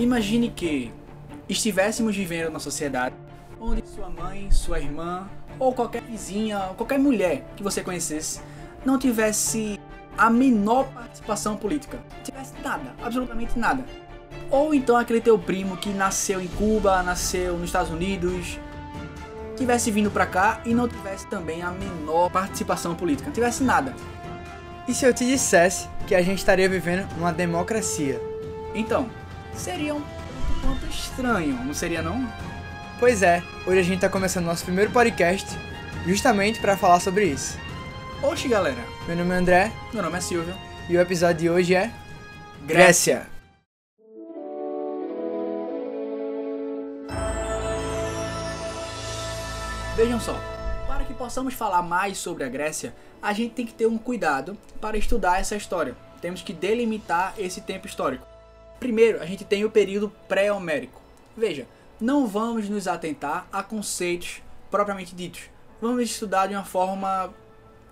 Imagine que estivéssemos vivendo numa sociedade onde sua mãe, sua irmã ou qualquer vizinha, qualquer mulher que você conhecesse não tivesse a menor participação política. Tivesse nada, absolutamente nada. Ou então aquele teu primo que nasceu em Cuba, nasceu nos Estados Unidos, tivesse vindo pra cá e não tivesse também a menor participação política, não tivesse nada. E se eu te dissesse que a gente estaria vivendo numa democracia? Então, seria um tanto estranho, não seria não? Pois é, hoje a gente está começando nosso primeiro podcast justamente para falar sobre isso. Oxe, galera. Meu nome é André. Meu nome é Silvio. E o episódio de hoje é Grécia. Vejam só, para que possamos falar mais sobre a Grécia, a gente tem que ter um cuidado para estudar essa história. Temos que delimitar esse tempo histórico. Primeiro, a gente tem o período pré-homérico. Veja, não vamos nos atentar a conceitos propriamente ditos. Vamos estudar de uma forma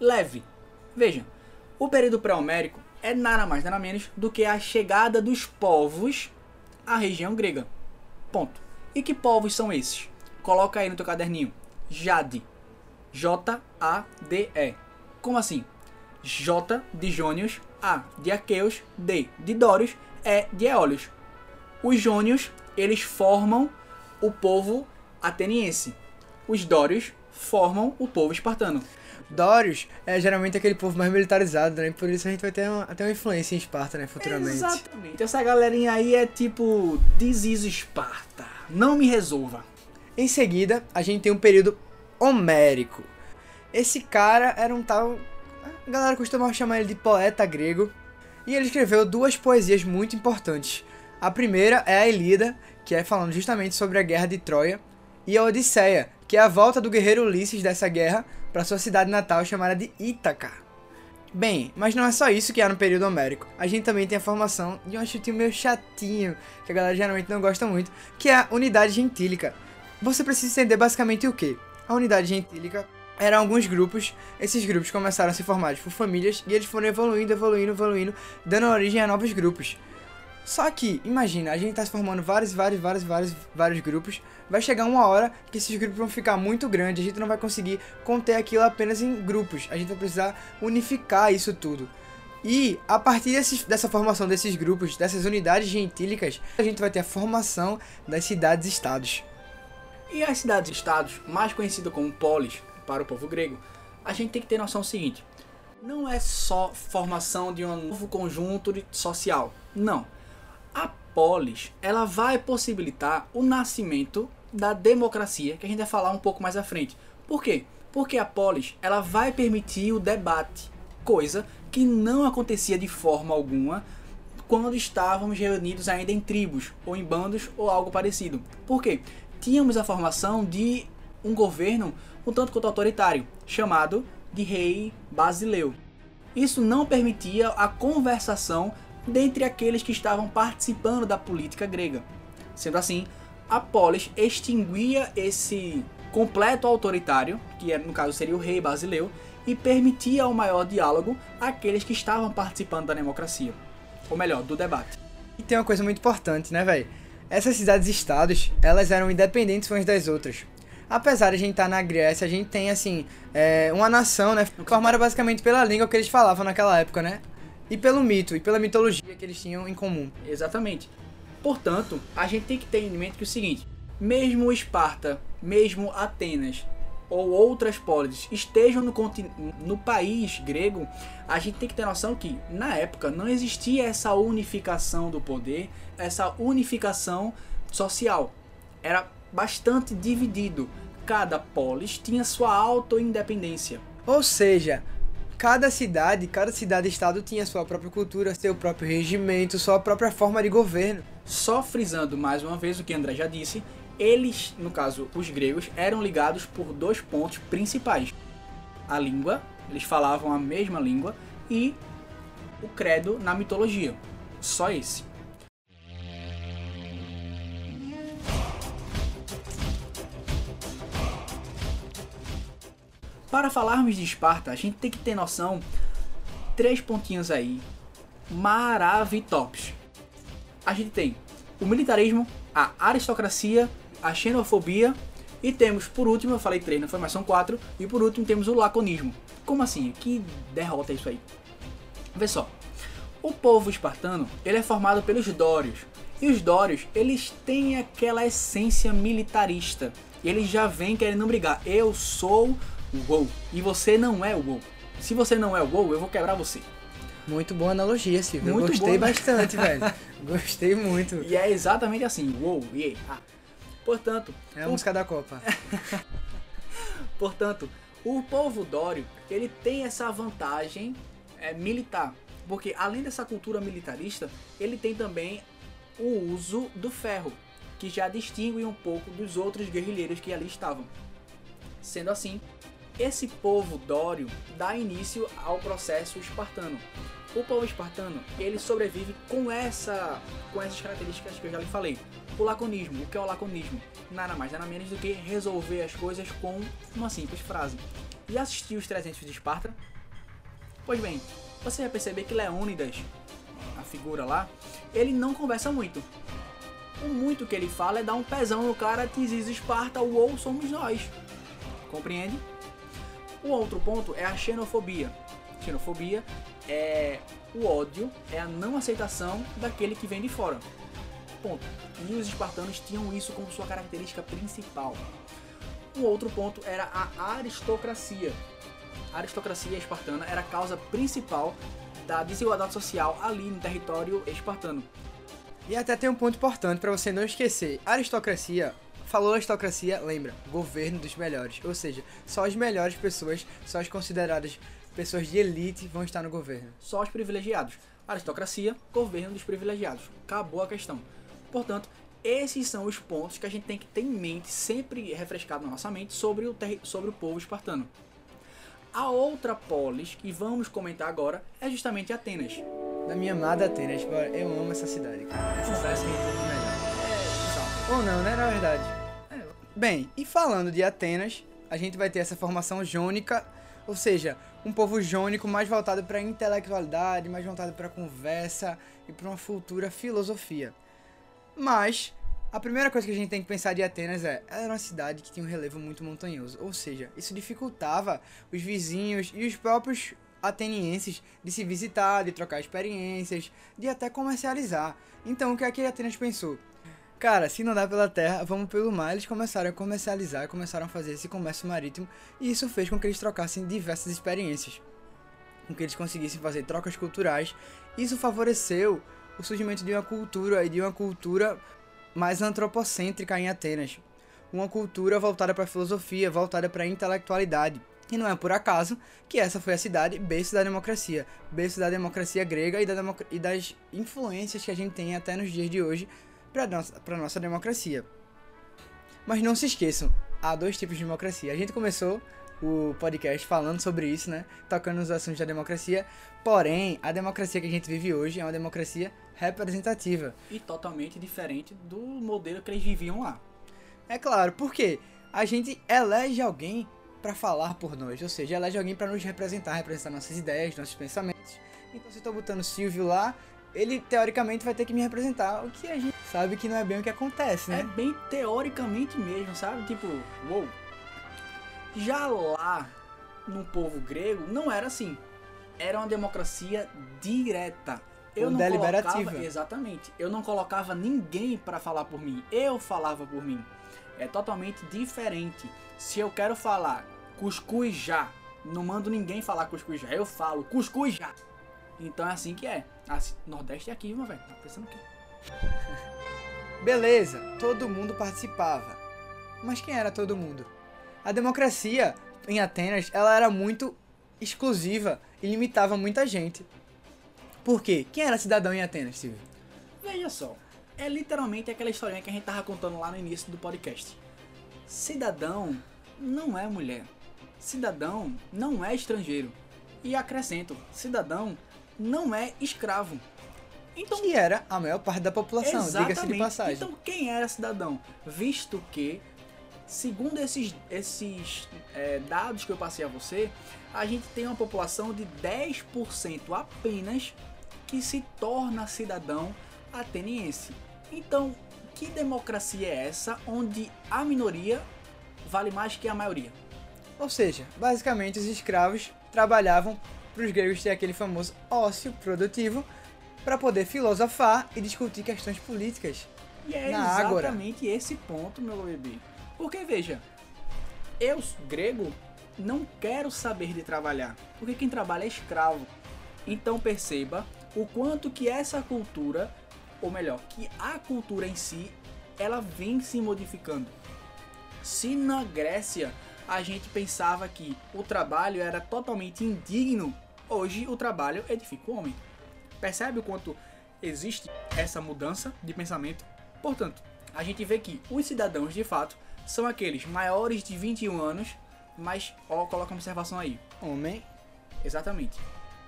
leve. Veja, o período pré-homérico é nada mais nada menos do que a chegada dos povos à região grega. Ponto. E que povos são esses? Coloca aí no teu caderninho. Jade. J-A-D-E. Como assim? J de Jônios, A de Aqueus, D de Dórios, E de. Os Jônios, eles formam o povo ateniense. Os Dórios formam o povo espartano. Dórios é geralmente aquele povo mais militarizado, né? Por isso a gente vai ter uma, até uma influência em Esparta, né? Futuramente. Exatamente. Essa galerinha aí é tipo This is Esparta. Não me resolva. Em seguida, a gente tem um período homérico. Esse cara era um tal. A galera costumava chamar ele de poeta grego. E ele escreveu duas poesias muito importantes. A primeira é a Ilíada, que é falando justamente sobre a guerra de Troia, e a Odisseia, que é a volta do guerreiro Ulisses dessa guerra para sua cidade natal chamada de Ítaca. Bem, mas não é só isso que há no período homérico. A gente também tem a formação de um chutinho meio chatinho, que a galera geralmente não gosta muito, que é a unidade gentílica. Você precisa entender basicamente o que? A unidade gentílica eram alguns grupos, esses grupos começaram a se formar por famílias e eles foram evoluindo, evoluindo, evoluindo, dando origem a novos grupos. Só que, imagina, a gente tá se formando vários, vários, vários, vários, vários grupos. Vai chegar uma hora que esses grupos vão ficar muito grandes, a gente não vai conseguir conter aquilo apenas em grupos. A gente vai precisar unificar isso tudo. E a partir dessa formação desses grupos, dessas unidades gentílicas, a gente vai ter a formação das cidades-estados. E as cidades-estados, mais conhecidas como polis para o povo grego, a gente tem que ter noção seguinte: não é só formação de um novo conjunto social. Não a polis ela vai possibilitar o nascimento da democracia, que a gente vai falar um pouco mais à frente. Por quê? Porque a polis ela vai permitir o debate, coisa que não acontecia de forma alguma quando estávamos reunidos ainda em tribos, ou em bandos, ou algo parecido. Por quê? Tínhamos a formação de um governo um tanto quanto autoritário, chamado de rei basileu. Isso não permitia a conversação dentre aqueles que estavam participando da política grega. Sendo assim, a polis extinguia esse completo autoritário, que no caso seria o rei basileu, e permitia o maior diálogo àqueles que estavam participando da democracia. Ou melhor, do debate. E tem uma coisa muito importante, né, velho? Essas cidades-estados, elas eram independentes umas das outras. Apesar de a gente estar tá na Grécia, a gente tem, assim, é, uma nação, né, formada basicamente pela língua que eles falavam naquela época, né? e pelo mito e pela mitologia que eles tinham em comum. Exatamente. Portanto, a gente tem que ter em mente que é o seguinte: mesmo Esparta, mesmo Atenas ou outras polis estejam no, no país grego, a gente tem que ter noção que na época não existia essa unificação do poder, essa unificação social. Era bastante dividido. Cada polis tinha sua auto-independência. Ou seja, cada cidade, cada cidade-estado tinha sua própria cultura, seu próprio regimento, sua própria forma de governo. Só frisando mais uma vez o que André já disse, eles, no caso os gregos, eram ligados por dois pontos principais: a língua, eles falavam a mesma língua, e o credo na mitologia. Só esse. Para falarmos de Esparta, a gente tem que ter noção três pontinhos aí maravitops. A gente tem o militarismo, a aristocracia, a xenofobia e temos, por último, eu falei três, não foi, mas são quatro, e por último temos o laconismo. Como assim? Que derrota isso aí? Vê só. O povo espartano, ele é formado pelos dórios. E os dórios, eles têm aquela essência militarista. E eles já vêm querendo brigar. Eu sou o gol e você não é o gol. Se você não é o gol, eu vou quebrar você. Muito boa analogia, Silvio. Muito Eu gostei boa, bastante, velho. Gostei muito. E é exatamente assim. Uou, yeah. ah. Portanto, É a o música da Copa. Portanto, o povo dório ele tem essa vantagem é, militar, porque além dessa cultura militarista, ele tem também o uso do ferro, que já distingue um pouco dos outros guerrilheiros que ali estavam. Sendo assim, esse povo dório dá início ao processo espartano. O povo espartano ele sobrevive com essa com essas características que eu já lhe falei. O laconismo, o que é o laconismo? Nada mais, nada menos do que resolver as coisas com uma simples frase. E assistir os 300 de Esparta? Pois bem, você vai perceber que Leônidas, a figura lá, ele não conversa muito. O muito que ele fala é dar um pezão no cara, Tisis Esparta, uou, somos nós. Compreende? O outro ponto é a xenofobia. Xenofobia é o ódio, é a não aceitação daquele que vem de fora. Ponto. E os espartanos tinham isso como sua característica principal. O outro ponto era a aristocracia. A aristocracia espartana era a causa principal da desigualdade social ali no território espartano. E até tem um ponto importante pra você não esquecer. Aristocracia, falou aristocracia, lembra, governo dos melhores. Ou seja, só as melhores pessoas, só as consideradas pessoas de elite vão estar no governo. Só os privilegiados. Aristocracia, governo dos privilegiados. Acabou a questão. Portanto, esses são os pontos que a gente tem que ter em mente, sempre refrescado na nossa mente, sobre o, sobre o povo espartano. A outra polis que vamos comentar agora é justamente Atenas. Da minha amada Atenas, eu amo essa cidade, cara. Essa cidade tudo de melhor. Ou não, né, na verdade. É, Bem, e falando de Atenas, a gente vai ter essa formação jônica, ou seja, um povo jônico mais voltado para intelectualidade, mais voltado para conversa e para uma futura filosofia. Mas a primeira coisa que a gente tem que pensar de Atenas é, ela era uma cidade que tinha um relevo muito montanhoso, ou seja, isso dificultava os vizinhos e os próprios atenienses de se visitar, de trocar experiências, de até comercializar. Então, o que é que Atenas pensou? Cara, se não dá pela terra, vamos pelo mar. Eles começaram a comercializar, começaram a fazer esse comércio marítimo, e isso fez com que eles trocassem diversas experiências. Com que eles conseguissem fazer trocas culturais. Isso favoreceu o surgimento de uma cultura e de uma cultura mais antropocêntrica em Atenas. Uma cultura voltada para a filosofia, voltada para a intelectualidade. E não é por acaso que essa foi a cidade berço da democracia, berço da democracia grega e, da democ- e das influências que a gente tem até nos dias de hoje para nossa, pra nossa democracia. Mas não se esqueçam, há dois tipos de democracia. A gente começou o podcast falando sobre isso, né? Tocando nos assuntos da democracia. Porém, a democracia que a gente vive hoje é uma democracia representativa. E totalmente diferente do modelo que eles viviam lá. É claro, porque a gente elege alguém para falar por nós, ou seja, elege alguém para nos representar, representar nossas ideias, nossos pensamentos. Então, se eu tô botando Silvio lá, ele teoricamente vai ter que me representar, o que a gente sabe que não é bem o que acontece, É né? bem teoricamente mesmo, sabe? Tipo, uou. Já lá no povo grego não era assim. Era uma democracia direta. Eu não deliberativa. colocava, exatamente. Eu não colocava ninguém para falar por mim. Eu falava por mim. É totalmente diferente. Se eu quero falar cuscuz já, não mando ninguém falar cuscuz já. Eu falo cuscuz já. Então é assim que é. Assim, Nordeste é aqui, meu velho. Tá pensando o quê? Beleza, todo mundo participava. Mas quem era todo mundo? A democracia em Atenas, ela era muito exclusiva e limitava muita gente. Por quê? Quem era cidadão em Atenas, Silvio? Veja só, é literalmente aquela historinha que a gente tava contando lá no início do podcast. Cidadão não é mulher. Cidadão não é estrangeiro. E acrescento, cidadão não é escravo. Então, Que era a maior parte da população, diga-se de passagem. Então, quem era cidadão? Visto que, segundo esses, esses é, dados que eu passei a você, a gente tem uma população de 10% apenas que se torna cidadão ateniense. Então, que democracia é essa onde a minoria vale mais que a maioria? Ou seja, basicamente os escravos trabalhavam para os gregos ter aquele famoso ócio produtivo para poder filosofar e discutir questões políticas. E é Na ágora. exatamente esse ponto, meu bebê. Porque veja, eu, grego, não quero saber de trabalhar, porque quem trabalha é escravo. Então perceba o quanto que essa cultura, ou melhor, que a cultura em si, ela vem se modificando. Se na Grécia a gente pensava que o trabalho era totalmente indigno, hoje o trabalho edifica o homem. Percebe o quanto existe essa mudança de pensamento? Portanto, a gente vê que os cidadãos de fato são aqueles maiores de 21 anos, mas ó, coloca uma observação aí. Homem, Exatamente.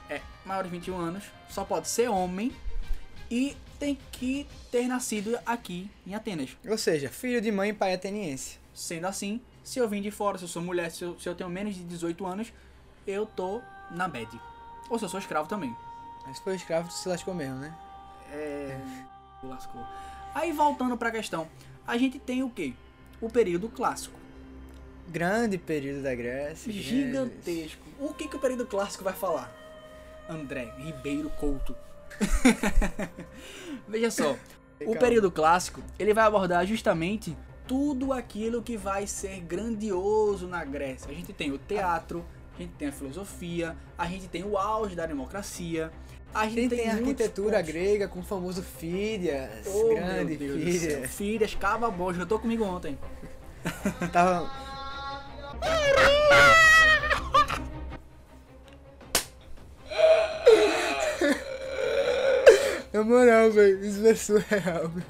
É, maior de 21 anos, só pode ser homem e tem que ter nascido aqui em Atenas. ou seja, filho de mãe e pai ateniense. Sendo assim, se eu vim de fora, se eu sou mulher, se eu, se eu tenho menos de 18 anos, eu tô na bad. Ou se eu sou escravo também. Mas se for escravo, tu se lascou mesmo, né? É. Lascou. Aí voltando pra questão, a gente tem o quê? O período clássico. Grande período da Grécia. Gigantesco. O que, que o período clássico vai falar? André Ribeiro Couto. Veja só, o período clássico ele vai abordar justamente tudo aquilo que vai ser grandioso na Grécia. A gente tem o teatro, a gente tem a filosofia, a gente tem o auge da democracia, a A gente gente tem a arquitetura pontos. grega com o famoso Fídias. Oh, grande. Fídias. Filhas, cava bom, já tô comigo ontem. Tava. Na moral, velho, isso é surreal, meu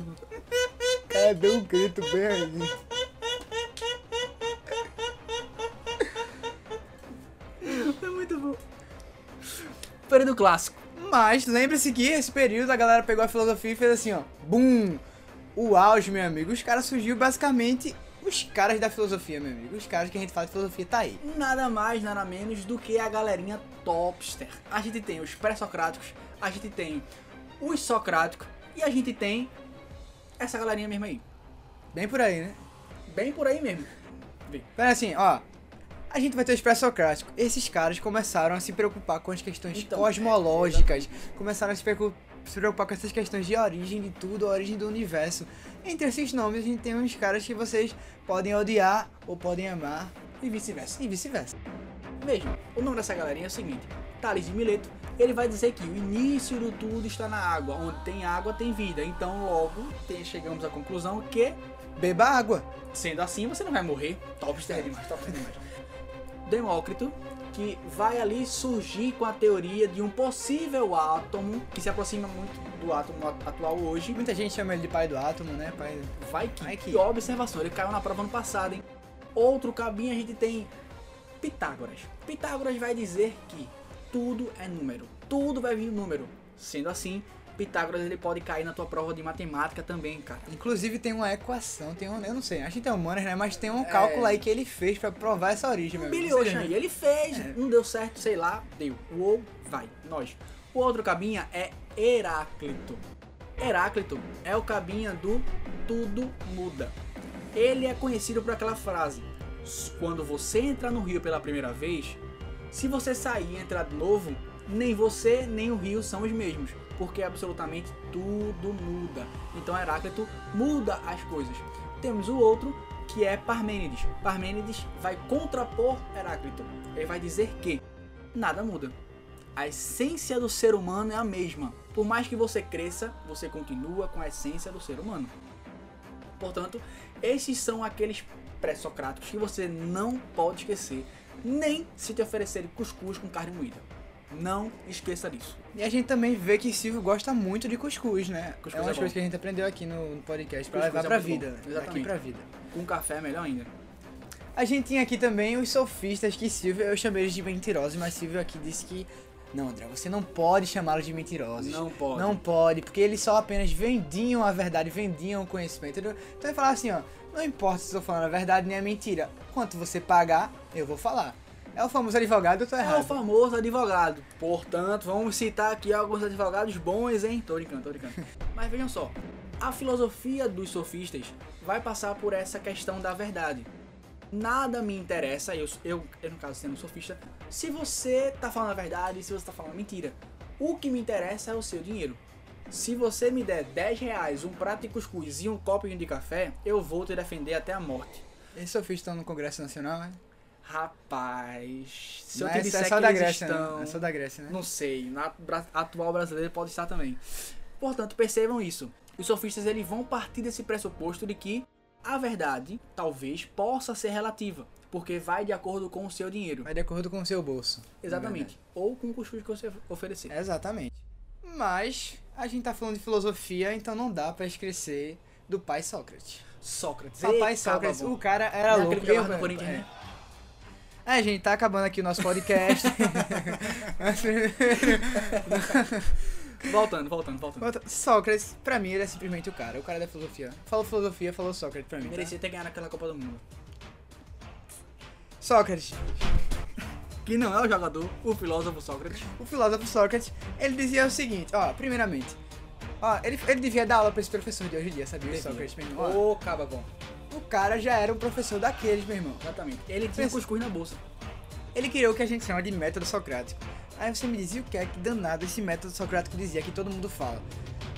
cara deu um grito bem aí. Período clássico. Mas lembre-se que esse período a galera pegou a filosofia e fez assim, ó. Bum! O auge, meu amigo. Os caras surgiu basicamente os caras da filosofia, meu amigo. Os caras que a gente fala de filosofia tá aí. nada mais, nada menos do que a galerinha topster. A gente tem os pré-socráticos, a gente tem os socráticos e a gente tem essa galerinha mesmo aí. Bem por aí, né? Bem por aí mesmo. Pera assim, ó. A gente vai ter os pré-socráticos. Esses caras começaram a se preocupar com as questões Então, cosmológicas, começaram a se preocu- se preocupar com essas questões de origem de tudo, a origem do universo. Entre esses nomes, a gente tem uns caras que vocês podem odiar ou podem amar, E vice-versa. e vice-versa. Vejam, o nome dessa galerinha é o seguinte: Tales de Mileto. Ele vai dizer que o início do tudo está na água. Onde tem água, tem vida. Então, logo, tem- chegamos à conclusão que Beba água. Sendo assim, você não vai morrer. Topster é demais, é demais. Demócrito, que vai ali surgir com a teoria de um possível átomo, que se aproxima muito do átomo at- atual hoje. Muita gente chama ele de pai do átomo, né? Pai... Vai que, Vai que. que observação, ele caiu na prova ano passado, hein? Outro cabinho a gente tem Pitágoras. Pitágoras vai dizer que tudo é número, tudo vai vir número. Sendo assim, Pitágoras ele pode cair na tua prova de matemática também, cara. Inclusive tem uma equação, tem um, eu não sei, a gente tem humanas, né? Mas tem um cálculo aí que ele fez pra provar essa origem, meu Um bilhão, gente. Ele fez, não deu certo, sei lá, deu. Uou, vai, nós. O outro cabinha é Heráclito. Heráclito é o cabinha do tudo muda. Ele é conhecido por aquela frase: quando você entra no rio pela primeira vez, se você sair e entrar de novo, nem você nem o rio são os mesmos, porque absolutamente tudo muda. Então Heráclito muda as coisas. Temos o outro que é Parmênides. Parmênides vai contrapor Heráclito. Ele vai dizer que nada muda. A essência do ser humano é a mesma. Por mais que você cresça, você continua com a essência do ser humano. Portanto, esses são aqueles pré-socráticos que você não pode esquecer, nem se te oferecerem cuscuz com carne moída. Não esqueça disso. E a gente também vê que Silvio gosta muito de cuscuz, né? Cuscuz é uma é coisas que a gente aprendeu aqui no podcast pra Cuscuz levar é pra vida. bom. Daqui Exatamente. pra vida. Com café é melhor ainda. A gente tinha aqui também os sofistas que Silvio, eu chamei eles de mentirosos, mas Silvio aqui disse que não, André, você não pode chamá-los de mentirosos. Não pode. Não pode, porque eles só apenas vendiam a verdade, vendiam o conhecimento. entendeu? Então ele falava assim, ó, não importa se eu tô falando a verdade nem a mentira, quanto você pagar, eu vou falar. É o famoso advogado, eu tô É o errado. famoso advogado. Portanto, vamos citar aqui alguns advogados bons, hein? Tô brincando, tô brincando. Mas vejam só. A filosofia dos sofistas vai passar por essa questão da verdade. Nada me interessa, eu, eu, eu no caso sendo sofista, se você tá falando a verdade, se você tá falando mentira. O que me interessa é o seu dinheiro. Se você me der 10 reais, um prato de cuscuz e um copinho de café, eu vou te defender até a morte. Esses sofistas estão no Congresso Nacional, né? Rapaz, se eu Mas te disser é só que da Grécia, estão... né? É só da Grécia, né? Não sei, na atual brasileiro pode estar também. Portanto, percebam isso. Os sofistas eles vão partir desse pressuposto de que a verdade talvez possa ser relativa, porque vai de acordo com o seu dinheiro. Vai de acordo com o seu bolso. Exatamente. Ou com o cuscuz que você oferecer. Exatamente. Mas a gente tá falando de filosofia, então não dá pra esquecer do pai Sócrates. Sócrates. Papai Eita, Sócrates, o cara era Não é louco. aquele que jogava viu, no Corinthians, é. né? É, gente, tá acabando aqui o nosso podcast. Voltando, voltando, voltando. Sócrates, pra mim, ele é simplesmente o cara. O cara da filosofia. Falou filosofia, falou Sócrates pra mim. tá? Merecia ter ganhado aquela Copa do Mundo. Sócrates, Que não é o jogador, o filósofo Sócrates. o filósofo Sócrates, ele dizia o seguinte, ó, primeiramente, ó, ele, ele devia dar aula pra esse professor de hoje em dia, sabia? O Sócrates. Ó, Ô, caba bom. O cara já era um professor daqueles, meu irmão. Exatamente. Ele tinha Pensa- cuscuz na bolsa. Ele criou o que a gente chama de método socrático. Aí você me dizia o que é que danado esse método socrático dizia que todo mundo fala.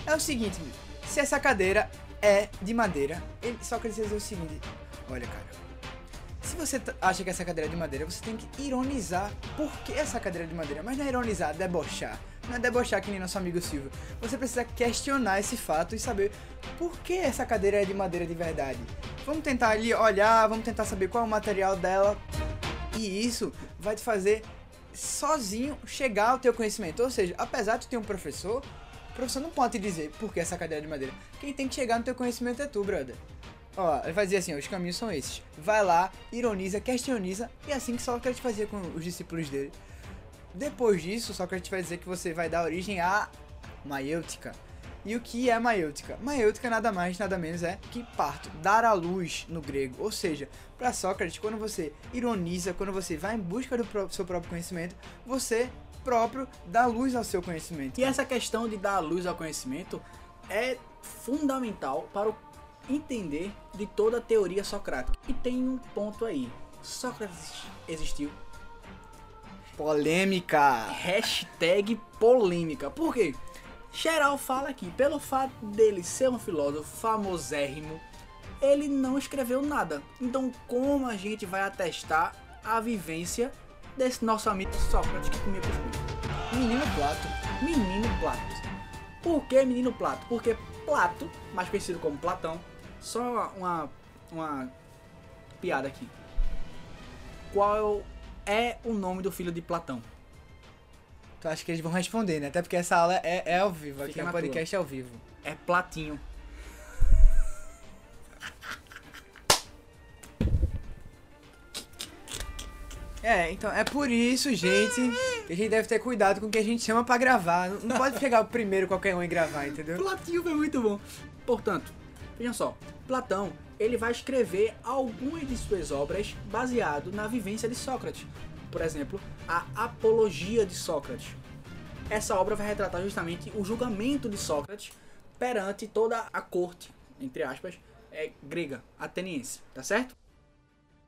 É o seguinte, meu, se essa cadeira é de madeira, ele, Sócrates dizia o seguinte, olha cara, se você acha que essa cadeira é de madeira, você tem que ironizar por que essa cadeira é de madeira, mas não é ironizar, debochar. Não é debochar que nem nosso amigo Silvio. Você precisa questionar esse fato e saber por que essa cadeira é de madeira de verdade. Vamos tentar ali olhar, vamos tentar saber qual é o material dela, e isso vai te fazer sozinho chegar ao teu conhecimento. Ou seja, apesar de ter um professor, o professor não pode te dizer por que essa cadeira é de madeira. Quem tem que chegar no teu conhecimento é tu, brother. Ó, ele dizer assim, ó, os caminhos são esses. Vai lá, ironiza, questioniza, e é assim que Sócrates fazia com os discípulos dele. Depois disso, Sócrates vai dizer que você vai dar origem à maiêutica. E o que é maiêutica? Maiêutica nada mais, nada menos é que parto, dar à luz no grego. Ou seja, para Sócrates, quando você ironiza, quando você vai em busca do seu próprio conhecimento, você próprio dá luz ao seu conhecimento. E essa questão de dar luz ao conhecimento é fundamental para o entender de toda a teoria socrática. E tem um ponto aí. Sócrates existiu. Polêmica! Hashtag polêmica. Por quê? Geral fala aqui, pelo fato dele ser um filósofo famosérrimo, ele não escreveu nada. Então como a gente vai atestar a vivência desse nosso amigo Sócrates que comia cuscuz? Menino Plato. Menino Plato. Por que Menino Plato? Porque Plato, mais conhecido como Platão, só uma, uma piada aqui. Qual é o nome do filho de Platão? Tu acha que eles vão responder, né? Até porque essa aula é, é ao vivo, aqui Fica no na podcast é ao vivo. É Platinho. É, então é por isso, gente, que a gente deve ter cuidado com o que a gente chama pra gravar. Não, não pode pegar o primeiro qualquer um e gravar, entendeu? Platinho é muito bom. Portanto, vejam só, Platão ele vai escrever algumas de suas obras baseado na vivência de Sócrates. Por exemplo, a Apologia de Sócrates. Essa obra vai retratar justamente o julgamento de Sócrates perante toda a corte, entre aspas, é, grega, ateniense, tá certo?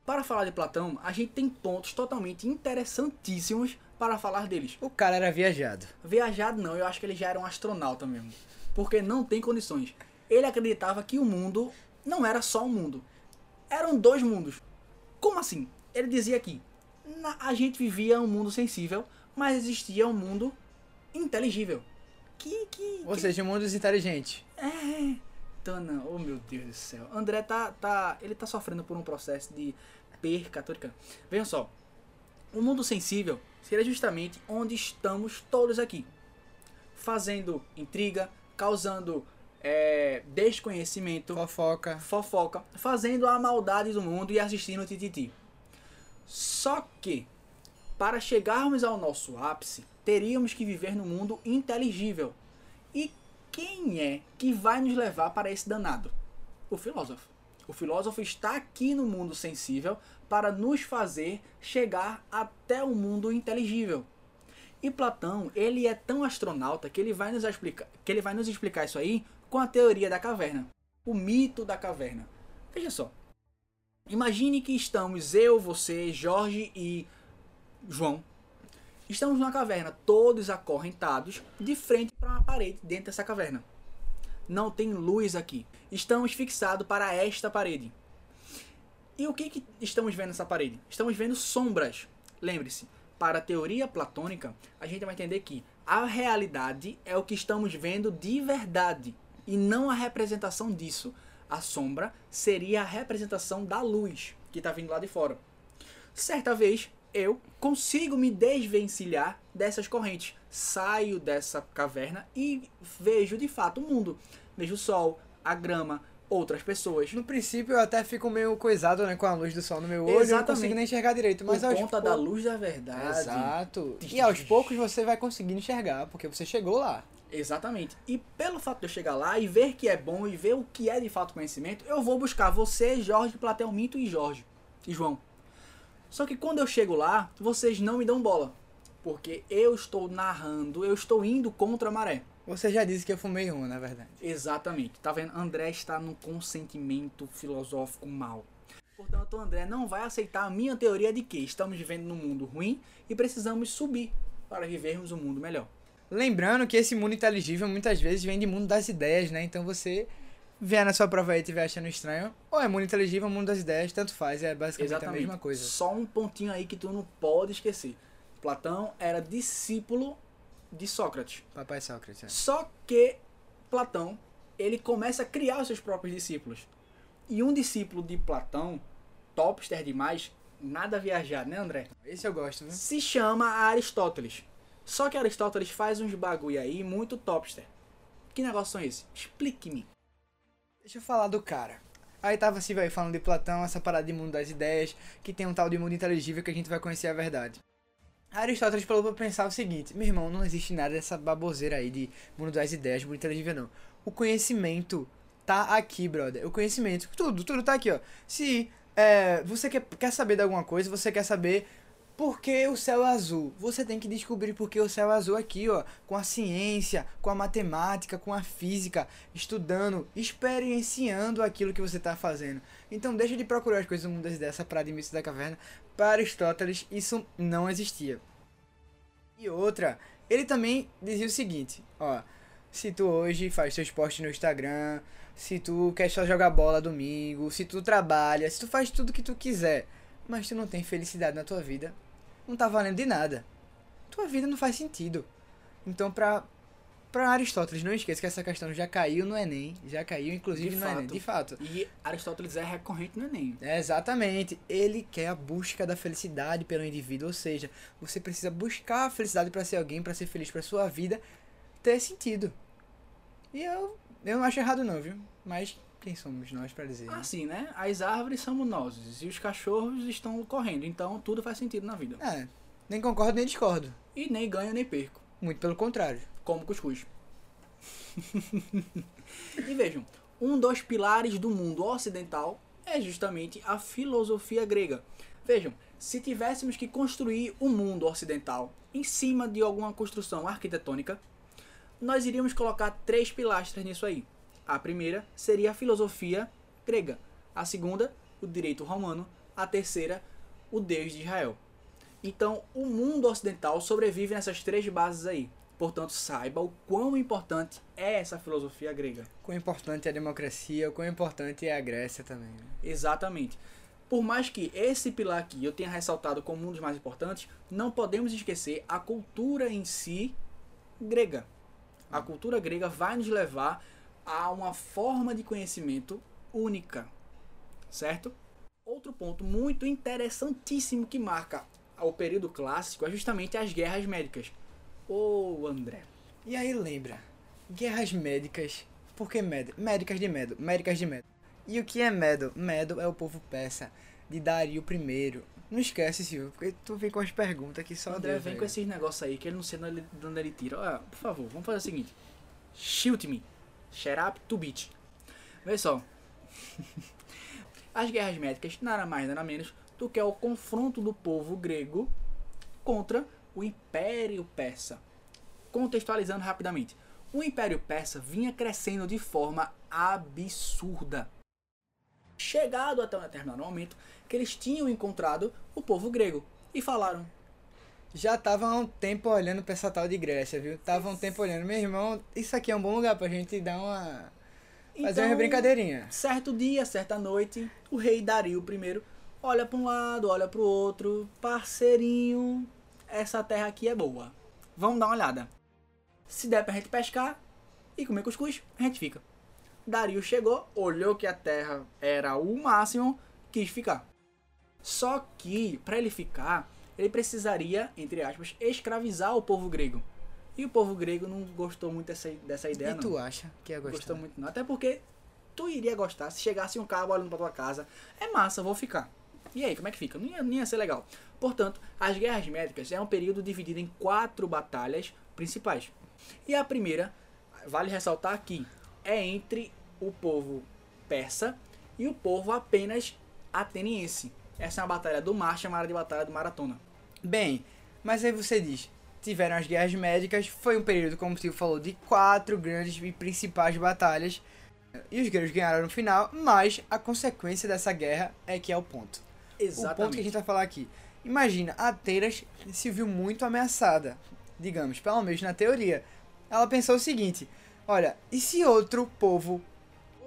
Para falar de Platão, a gente tem pontos totalmente interessantíssimos para falar deles. O cara era viajado. Viajado não, eu acho que ele já era um astronauta mesmo. Porque não tem condições. Ele acreditava que o mundo não era só um mundo. Eram dois mundos. Como assim? Ele dizia que a gente vivia um mundo sensível, mas existia um mundo inteligível. Que, que, Ou que- seja, um mundo inteligente. é. Tana, oh meu Deus do céu. André tá, tá. Ele tá sofrendo por um processo de perca. Brincando. Vejam só. O mundo sensível seria justamente onde estamos todos aqui. Fazendo intriga, causando é, desconhecimento, Fofoca. fofoca, fazendo a maldade do mundo e assistindo o Tititi. Só que, para chegarmos ao nosso ápice, teríamos que viver no mundo inteligível. E quem é que vai nos levar para esse danado? O filósofo. O filósofo está aqui no mundo sensível para nos fazer chegar até o mundo inteligível. E Platão, ele é tão astronauta que ele vai nos explicar, que ele vai nos explicar isso aí com a teoria da caverna, o mito da caverna. Veja só. Imagine que estamos eu, você, Jorge e João. Estamos numa caverna, todos acorrentados, de frente para uma parede dentro dessa caverna. Não tem luz aqui. Estamos fixados para esta parede. E o que, que estamos vendo nessa parede? Estamos vendo sombras. Lembre-se, para a teoria platônica, a gente vai entender que a realidade é o que estamos vendo de verdade e não a representação disso. A sombra seria a representação da luz que está vindo lá de fora. Certa vez, eu consigo me desvencilhar dessas correntes. Saio dessa caverna e vejo de fato o mundo. Vejo o sol, a grama, outras pessoas. No princípio eu até fico meio coisado, né, com a luz do sol no meu olho, eu não consigo nem enxergar direito, mas Por aos conta da luz da verdade. Exato. E aos poucos você vai conseguindo enxergar, porque você chegou lá. Exatamente. E pelo fato de eu chegar lá e ver que é bom e ver o que é de fato conhecimento, eu vou buscar você, Jorge, Platel Minto e Jorge. E João. Só que quando eu chego lá, vocês não me dão bola. Porque eu estou narrando, eu estou indo contra a maré. Você já disse que eu fumei uma, na verdade. Exatamente. Tá vendo? André está num consentimento filosófico mal. Portanto, André não vai aceitar a minha teoria de que estamos vivendo num mundo ruim e precisamos subir para vivermos um mundo melhor. Lembrando que esse mundo inteligível muitas vezes vem de mundo das ideias, né? Então você vier na sua prova aí e estiver achando estranho, ou é mundo inteligível mundo das ideias, tanto faz, é basicamente Exatamente. a mesma coisa. Só um pontinho aí que tu não pode esquecer. Platão era discípulo de Sócrates. Papai Sócrates. é. Só que Platão, ele começa a criar os seus próprios discípulos. E um discípulo de Platão, topster demais, nada viajar, né, André? Esse eu gosto, né? Se chama Aristóteles. Só que Aristóteles faz uns bagulho aí muito topster. Que negócio são esses? Explique-me. Deixa eu falar do cara. Aí tava assim, velho, falando de Platão, essa parada de mundo das ideias, que tem um tal de mundo inteligível que a gente vai conhecer a verdade. Aristóteles falou pra pensar o seguinte: meu irmão, não existe nada dessa baboseira aí de mundo das ideias, mundo inteligível, não. O conhecimento tá aqui, brother. O conhecimento, tudo, tudo tá aqui, ó. Se é, você quer, quer saber de alguma coisa, você quer saber por que o céu é azul, você tem que descobrir por que o céu é azul aqui, ó. Com a ciência, com a matemática, com a física, estudando, experienciando aquilo que você tá fazendo. Então deixa de procurar as coisas mundo das ideias, essa parada de mito da caverna. Para Aristóteles, isso não existia. E outra, ele também dizia o seguinte, ó, se tu hoje faz seus posts no Instagram, se tu quer só jogar bola domingo, se tu trabalha, se tu faz tudo que tu quiser, mas tu não tem felicidade na tua vida, não tá valendo de nada. Tua vida não faz sentido. Então, pra, pra Aristóteles, não esqueça que essa questão já caiu no Enem, já caiu inclusive De no Enem, fato. de fato. E Aristóteles é recorrente no Enem. É, exatamente. Ele quer a busca da felicidade pelo indivíduo, ou seja, você precisa buscar a felicidade para ser alguém, para ser feliz, para sua vida ter sentido. E eu, eu não acho errado não, viu? Mas quem somos nós para dizer? né? Assim, né? As árvores somos nós e os cachorros estão correndo, então tudo faz sentido na vida. É, nem concordo nem discordo. E nem ganho nem perco, Muito pelo contrário. como cuscuz. e vejam, um dos pilares do mundo ocidental é justamente a filosofia grega. Vejam, se tivéssemos que construir o mundo ocidental em cima de alguma construção arquitetônica, nós iríamos colocar três pilastras nisso aí. A primeira seria a filosofia grega, a segunda, o direito romano, a terceira, o Deus de Israel. Então, o mundo ocidental sobrevive nessas três bases aí. Portanto, saiba o quão importante é essa filosofia grega. Quão importante é a democracia, o quão importante é a Grécia também. né? Exatamente. Por mais que esse pilar aqui eu tenha ressaltado como um dos mais importantes, não podemos esquecer a cultura em si grega. A cultura grega vai nos levar a uma forma de conhecimento única, certo? Outro ponto muito interessantíssimo que marca o período clássico é justamente as guerras médicas. Ô André, E aí lembra, guerras médicas, por que med médicas de medo, médicas de medo. E o que é medo? Medo é o povo persa, de Dario I. Não esquece, Silvio, porque tu vem com as perguntas que só André Deus, vem velho. com esses negócios aí que ele não sei de onde- de onde ele tira. Olha, por favor, vamos fazer o seguinte. Shoot me. Shut up to beat. Vê só. As guerras médicas nada mais nada menos do que o confronto do povo grego contra o Império Persa. Contextualizando rapidamente, o Império Persa vinha crescendo de forma absurda. Chegado até um determinado momento que eles tinham encontrado o povo grego e falaram: Já tava há um tempo olhando pra essa tal de Grécia, viu? Tava um tempo olhando, meu irmão, isso aqui é um bom lugar pra gente dar uma. Fazer Então, uma brincadeirinha. Certo dia, certa noite, o rei Dario I olha para um lado, olha para o outro, parceirinho, essa terra aqui é boa. Vamos dar uma olhada. Se der pra gente pescar e comer cuscuz, a gente fica. Dario chegou, olhou que a terra era o máximo, quis ficar. Só que, para ele ficar, ele precisaria, entre aspas, escravizar o povo grego. E o povo grego não gostou muito dessa, dessa ideia, E não. tu acha que ia gostar? Gostou muito não. Até porque tu iria gostar se chegasse um cabo olhando pra tua casa. É massa, vou ficar. E aí, como é que fica? Não ia, não ia ser legal. Portanto, as guerras médicas é um período dividido em quatro batalhas principais. E a primeira, vale ressaltar aqui, é entre o povo persa e o povo apenas ateniense. Essa é uma batalha do mar chamada de Batalha do Maratona. Bem, mas aí você diz, tiveram as guerras médicas, foi um período, como o Steve falou, de quatro grandes e principais batalhas. E os gregos ganharam no final, mas a consequência dessa guerra é que é o ponto. O ponto que a gente vai falar aqui. Imagina, Atenas se viu muito ameaçada, digamos, pelo menos na teoria. Ela pensou o seguinte: olha, e se outro povo,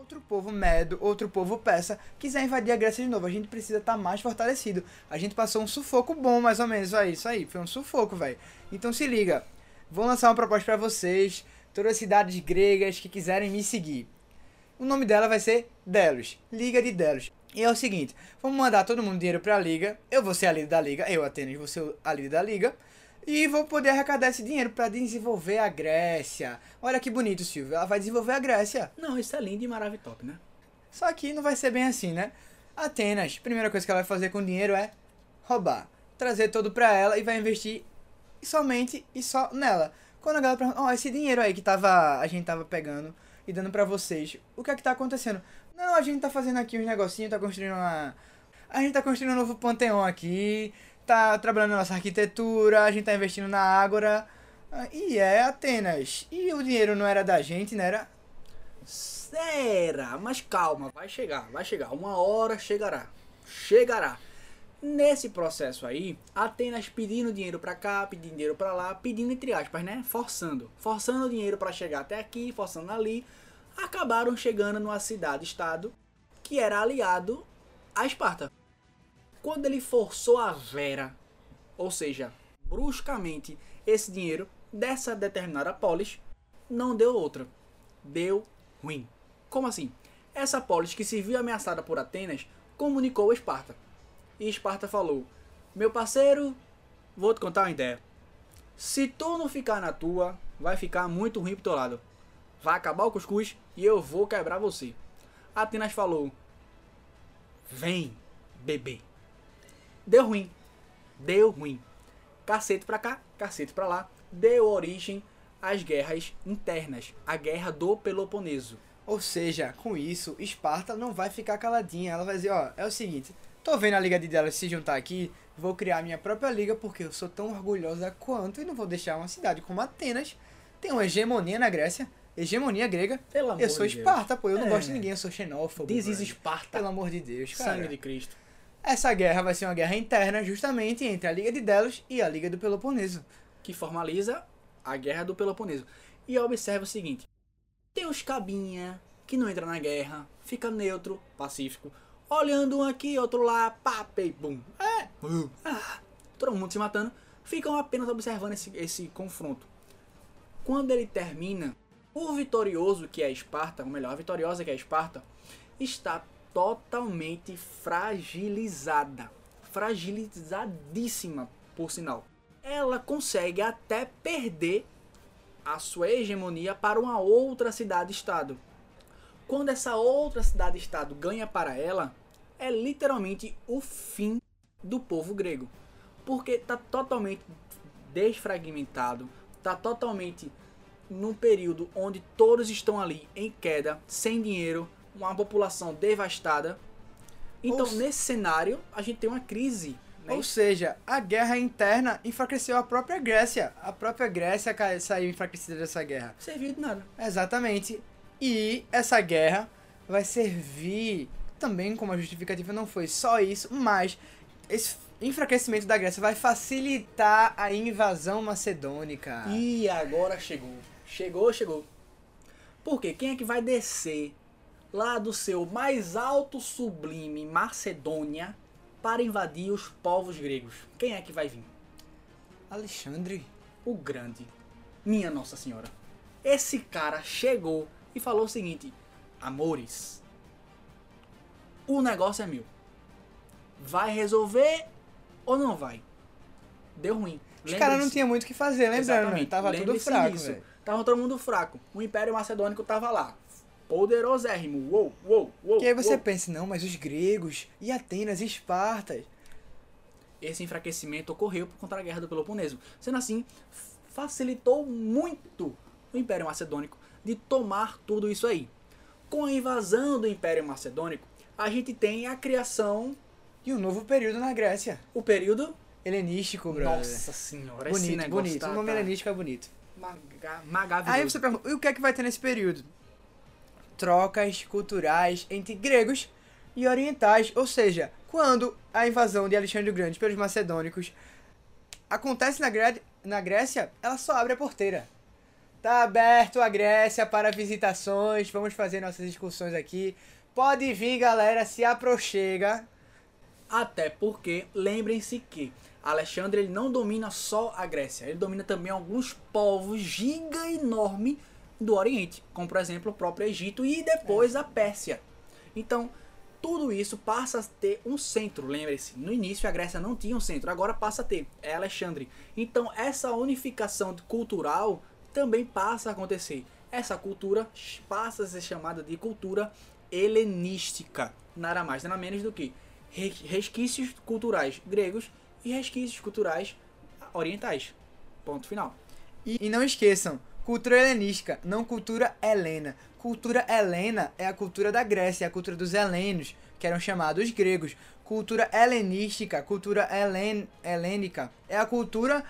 outro povo medo, outro povo persa, quiser invadir a Grécia de novo? A gente precisa estar mais fortalecido. A gente passou um sufoco bom, mais ou menos. Aí, isso aí, foi um sufoco, velho. Então se liga, vou lançar uma proposta pra vocês, todas as cidades gregas que quiserem me seguir. O nome dela vai ser Delos, Liga de Delos. E é o seguinte, vamos mandar todo mundo dinheiro pra liga. Eu vou ser a líder da liga, eu Atenas vou ser a líder da liga. E vou poder arrecadar esse dinheiro pra desenvolver a Grécia. Olha que bonito, Silvio. Ela vai desenvolver a Grécia. Não, isso é lindo e maravilhoso, né? Só que não vai ser bem assim, né? Atenas, primeira coisa que ela vai fazer com o dinheiro é roubar. Trazer todo pra ela e vai investir somente e só nela. Quando a galera pergunta, ó, esse dinheiro aí que tava, a gente tava pegando e dando pra vocês, o que é que tá acontecendo? Não, a gente tá fazendo aqui uns negocinhos, tá construindo uma... A gente tá construindo um novo panteão aqui, tá trabalhando na nossa arquitetura, a gente tá investindo na Ágora. Ah, E é Atenas. E o dinheiro não era da gente, né? Era Será? Mas calma, vai chegar, vai chegar. Uma hora chegará. Chegará. Nesse processo aí, Atenas pedindo dinheiro pra cá, pedindo dinheiro pra lá, pedindo entre aspas, né? Forçando. Forçando o dinheiro pra chegar até aqui, forçando ali. Acabaram chegando numa cidade-estado que era aliado a Esparta. Quando ele forçou a Vera, ou seja, bruscamente, esse dinheiro dessa determinada polis, não deu outra. Deu ruim. Como assim? Essa polis que se viu ameaçada por Atenas comunicou a Esparta. E Esparta falou: Meu parceiro, vou te contar uma ideia. Se tu não ficar na tua, vai ficar muito ruim pro teu lado. Vai acabar o cuscuz e eu vou quebrar você. Atenas falou: Vem, bebê. Deu ruim. Deu ruim. Cacete pra cá, cacete pra lá. Deu origem às guerras internas. A guerra do Peloponeso. Ou seja, com isso, Esparta não vai ficar caladinha. Ela vai dizer, ó, é o seguinte, tô vendo a liga de delas se juntar aqui, vou criar minha própria liga porque eu sou tão orgulhosa quanto e não vou deixar uma cidade como Atenas ter uma hegemonia na Grécia. Hegemonia grega. Pelo amor eu sou Deus. Esparta, pô, eu não É. gosto de ninguém, eu sou xenófobo. Velho. Esparta. Pelo amor de Deus, cara. Sangue de Cristo. Essa guerra vai ser uma guerra interna justamente entre a Liga de Delos e a Liga do Peloponeso. que formaliza a guerra do Peloponeso. E observa o seguinte: tem os cabinha que não entra na guerra, fica neutro, pacífico, olhando um aqui, outro lá, pá, pei, bum. É, bum, ah, todo mundo se matando, ficam apenas observando esse, esse confronto. Quando ele termina, o vitorioso que é Esparta, ou melhor, a vitoriosa que é Esparta, está totalmente fragilizada. Fragilizadíssima, por sinal. Ela consegue até perder a sua hegemonia para uma outra cidade-estado. Quando essa outra cidade-estado ganha para ela, é literalmente o fim do povo grego. Porque está totalmente desfragmentado, está totalmente num período onde todos estão ali em queda, sem dinheiro, uma população devastada. Então, Ou se- nesse cenário, a gente tem uma crise Não é Ou seja, a guerra interna enfraqueceu a própria Grécia. A própria Grécia saiu enfraquecida dessa guerra. Serviu de nada. Exatamente. E essa guerra vai servir também como a justificativa não foi só isso, mas esse enfraquecimento da Grécia vai facilitar a invasão macedônica. E agora chegou. Chegou, chegou. Porque quem é que vai descer lá do seu mais alto sublime Macedônia para invadir os povos gregos? Quem é que vai vir? Alexandre, O grande. Minha Nossa Senhora. Esse cara chegou e falou o seguinte: Amores, o negócio é meu. Vai resolver ou não vai? Deu ruim. os caras não tinham muito o que fazer, lembrando, né? Exatamente. Tava tudo fraco. Tava todo mundo fraco. O Império Macedônico tava lá. Poderosérrimo. Uou, uou, uou. Que aí você uou. pensa, não, mas os gregos, e Atenas, e Esparta, Esse enfraquecimento ocorreu por conta da Guerra do Peloponeso. Sendo assim, facilitou muito o Império Macedônico de tomar tudo isso aí. Com a invasão do Império Macedônico, a gente tem a criação, e um novo período na Grécia. o período... helenístico, brother. Nossa senhora, esse bonito, negócio bonito. tá- o nome tá helenístico é bonito. maga-. Aí você pergunta, e o que é que vai ter nesse período? Trocas culturais entre gregos e orientais. Ou seja, quando a invasão de Alexandre o Grande pelos macedônicos acontece na, na Grécia, ela só abre a porteira. Tá aberto a Grécia para visitações, vamos fazer nossas excursões aqui. Pode vir, galera, se aproxega. Até porque, lembrem-se que Alexandre ele não domina só a Grécia, ele domina também alguns povos giga enorme do Oriente, como por exemplo o próprio Egito e depois a Pérsia. Então, tudo isso passa a ter um centro, lembre-se. No início a Grécia não tinha um centro, agora passa a ter, é Alexandre. Então, essa unificação cultural também passa a acontecer. Essa cultura passa a ser chamada de cultura helenística. Nada mais, nada menos do que re- resquícios culturais gregos e resquícios culturais orientais. Ponto final. E, e não esqueçam, cultura helenística, não cultura helena. Cultura helena é a cultura da Grécia, é a cultura dos helenos, que eram chamados gregos. Cultura helenística, cultura helen, helênica, é a cultura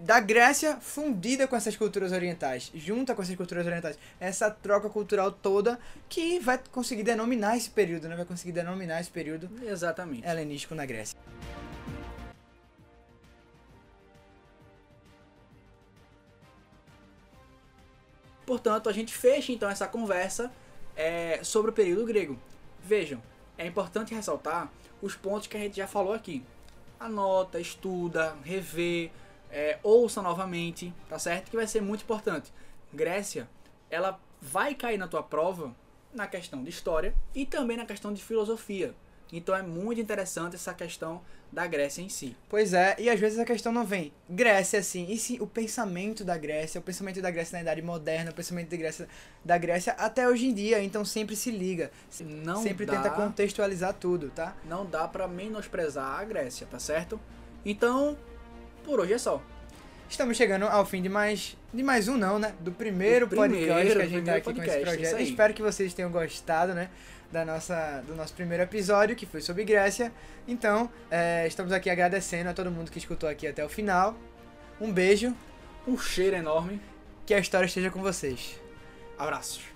da Grécia fundida com essas culturas orientais, junta com essas culturas orientais. Essa troca cultural toda que vai conseguir denominar esse período, né? Vai conseguir denominar esse período Exatamente. helenístico na Grécia. Portanto, a gente fecha então essa conversa é, sobre o período grego. Vejam, é importante ressaltar os pontos que a gente já falou aqui. Anota, estuda, revê, é, ouça novamente, tá certo? Que vai ser muito importante. Grécia, ela vai cair na tua prova na questão de história e também na questão de filosofia. Então é muito interessante essa questão da Grécia em si. Pois é, e às vezes a questão não vem. Grécia, assim, e sim o pensamento da Grécia, o pensamento da Grécia na Idade Moderna, o pensamento da Grécia, da Grécia até hoje em dia, então sempre se liga. Não sempre dá... tenta contextualizar tudo, tá? não dá pra menosprezar a Grécia, tá certo? Então, por hoje é só. Estamos chegando ao fim de mais. De mais um, não, né? Do primeiro, primeiro, podcast que a gente tá aqui com podcast, esse isso projeto. Espero que vocês tenham gostado, né? Da nossa, do nosso primeiro episódio, que foi sobre Grécia. Então, é, estamos aqui agradecendo a todo mundo que escutou aqui até o final. Um beijo, Um cheiro enorme. que a história esteja com vocês. Abraços.